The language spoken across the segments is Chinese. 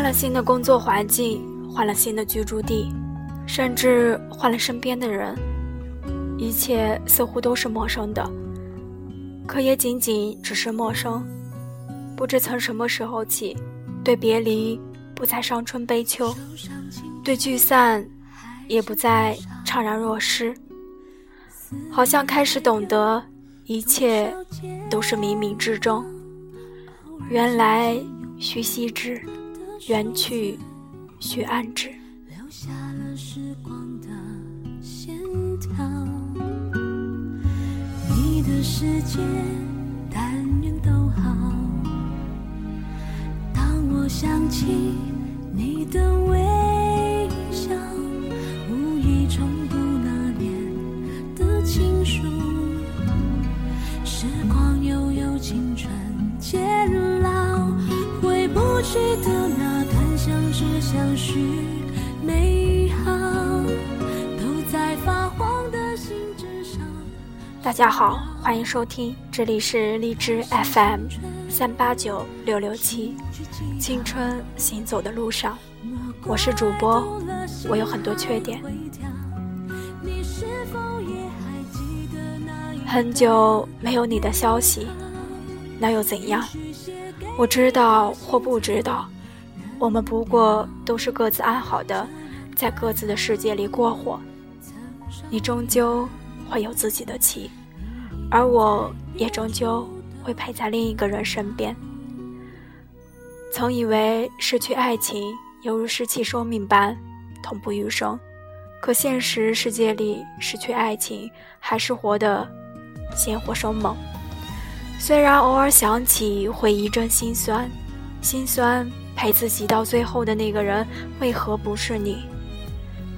换了新的工作环境，换了新的居住地，甚至换了身边的人，一切似乎都是陌生的。可也仅仅只是陌生。不知从什么时候起，对别离不再伤春悲秋，对聚散也不再怅然若失。好像开始懂得，一切都是冥冥之中。原来须惜之，缘去须安之。你的世界但愿都好。当我想起你的微笑，无意重读那年的情书。时光悠悠，青春渐老，回不去的相许，美好都在发黄的信纸上。大家好，欢迎收听，这里是荔枝 FM 三八九六六七，青春行走的路上，我是主播，我有很多缺点。很久没有你的消息，那又怎样？我知道或不知道，我们不过都是各自安好的，在各自的世界里过活。你终究会有自己的妻，而我也终究会陪在另一个人身边。曾以为失去爱情犹如失去生命般痛不欲生，可现实世界里失去爱情还是活得。鲜活生猛，虽然偶尔想起会一阵心酸，心酸陪自己到最后的那个人为何不是你？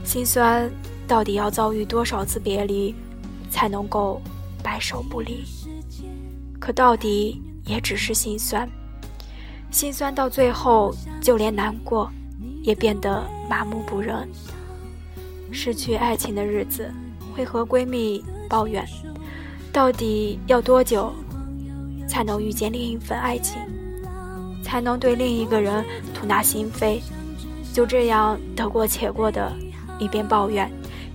心酸到底要遭遇多少次别离，才能够白首不离？可到底也只是心酸，心酸到最后，就连难过也变得麻木不仁。失去爱情的日子，会和闺蜜抱怨。到底要多久，才能遇见另一份爱情，才能对另一个人吐纳心扉？就这样得过且过的，一边抱怨，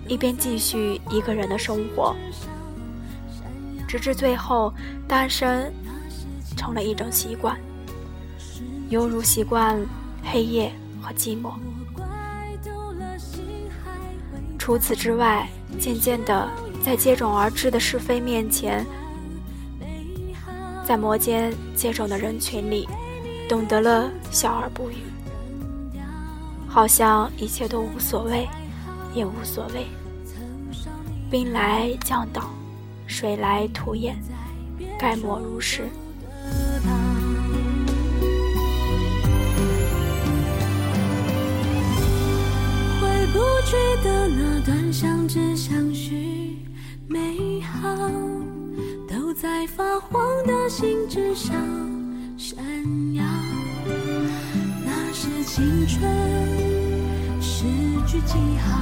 一边继续一个人的生活，直至最后，单身成了一种习惯，犹如习惯黑夜和寂寞。除此之外，渐渐的。在接踵而至的是非面前，在摩肩接踵的人群里，懂得了笑而不语，好像一切都无所谓，也无所谓。兵来将挡，水来土掩，概莫如是。回不去的那段相知相许。美好都在发黄的信纸上青春诗句记号。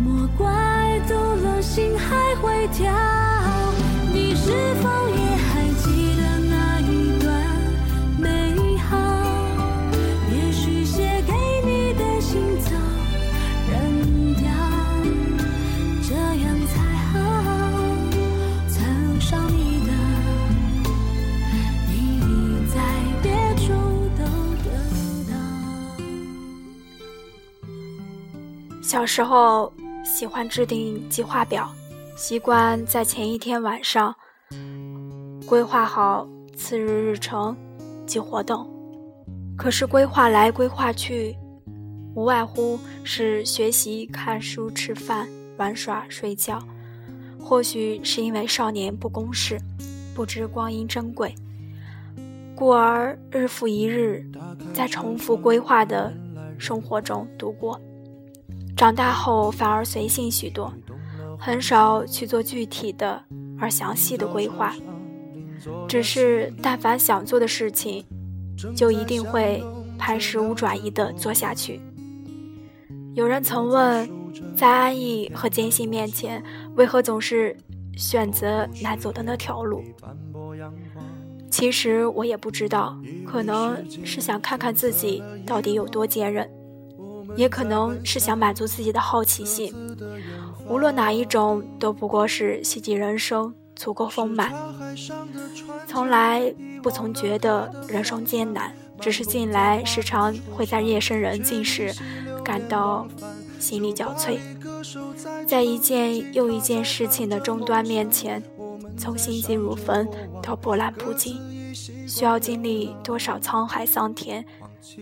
莫怪读了心还会跳，小时候喜欢制定计划表，习惯在前一天晚上规划好次日日程及活动。可是规划来规划去，无外乎是学习、看书、吃饭、玩耍、睡觉。或许是因为少年不公事，不知光阴珍贵，故而日复一日在重复规划的生活中度过。长大后反而随性许多，很少去做具体的而详细的规划，只是但凡想做的事情，就一定会磐石无转移的做下去。有人曾问，在安逸和艰辛面前，为何总是选择难走的那条路？其实我也不知道，可能是想看看自己到底有多坚韧，也可能是想满足自己的好奇心。无论哪一种，都不过是希冀人生足够丰满。从来不曾觉得人生艰难，只是近来时常会在夜深人静时感到心力交瘁，在一件又一件事情的终端面前。从心急如焚到波澜不惊，需要经历多少沧海桑田，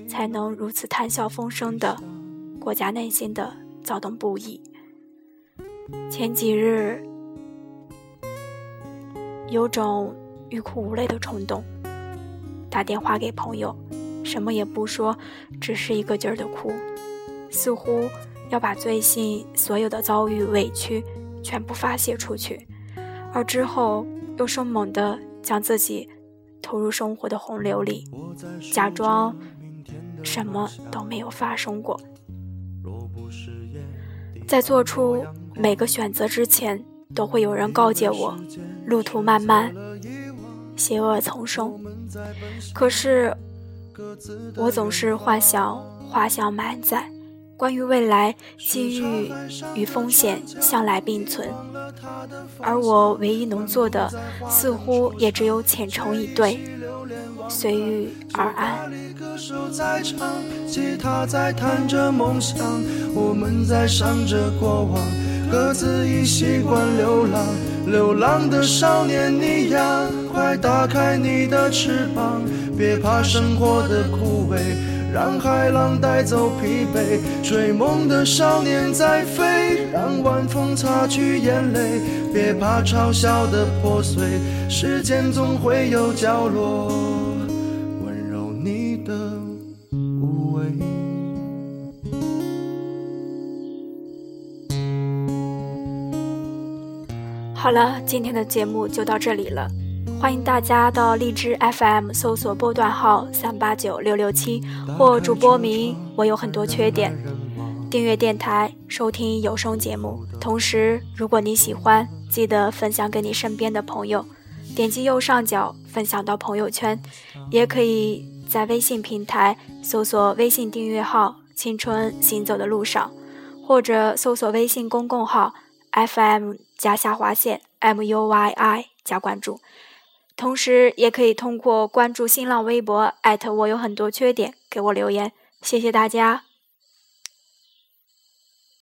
才能如此谈笑风生的国家内心的躁动不已？前几日有种欲哭无泪的冲动，打电话给朋友，什么也不说，只是一个劲儿的哭，似乎要把最近所有的遭遇委屈全部发泄出去。而之后又生猛地将自己投入生活的洪流里，假装什么都没有发生过。在做出每个选择之前，都会有人告诫我：路途漫漫，邪恶丛生。可是，我总是幻想花香满载。关于未来，机遇与风险向来并存，而我唯一能做的，似乎也只有虔诚以对，随遇而安。吉他在弹着梦想，我们在想着过往，各自已习惯流浪。流浪的少年你呀，快打开你的翅膀，别怕生活的枯萎。让海浪带走疲惫，追梦的少年在飞，让晚风擦去眼泪，别怕嘲笑的破碎，时间总会有角落好了，今天的节目就到这里了。欢迎大家到荔枝 FM 搜索波段号三八九六六七或主播名我有很多缺点，订阅电台收听有声节目。同时，如果你喜欢，记得分享给你身边的朋友，点击右上角分享到朋友圈，也可以在微信平台搜索微信订阅号“青春行走的路上”，或者搜索微信公共号 FM 加下划线 MUYI 加关注。同时，也可以通过关注新浪微博，艾特我有很多缺点，给我留言。谢谢大家。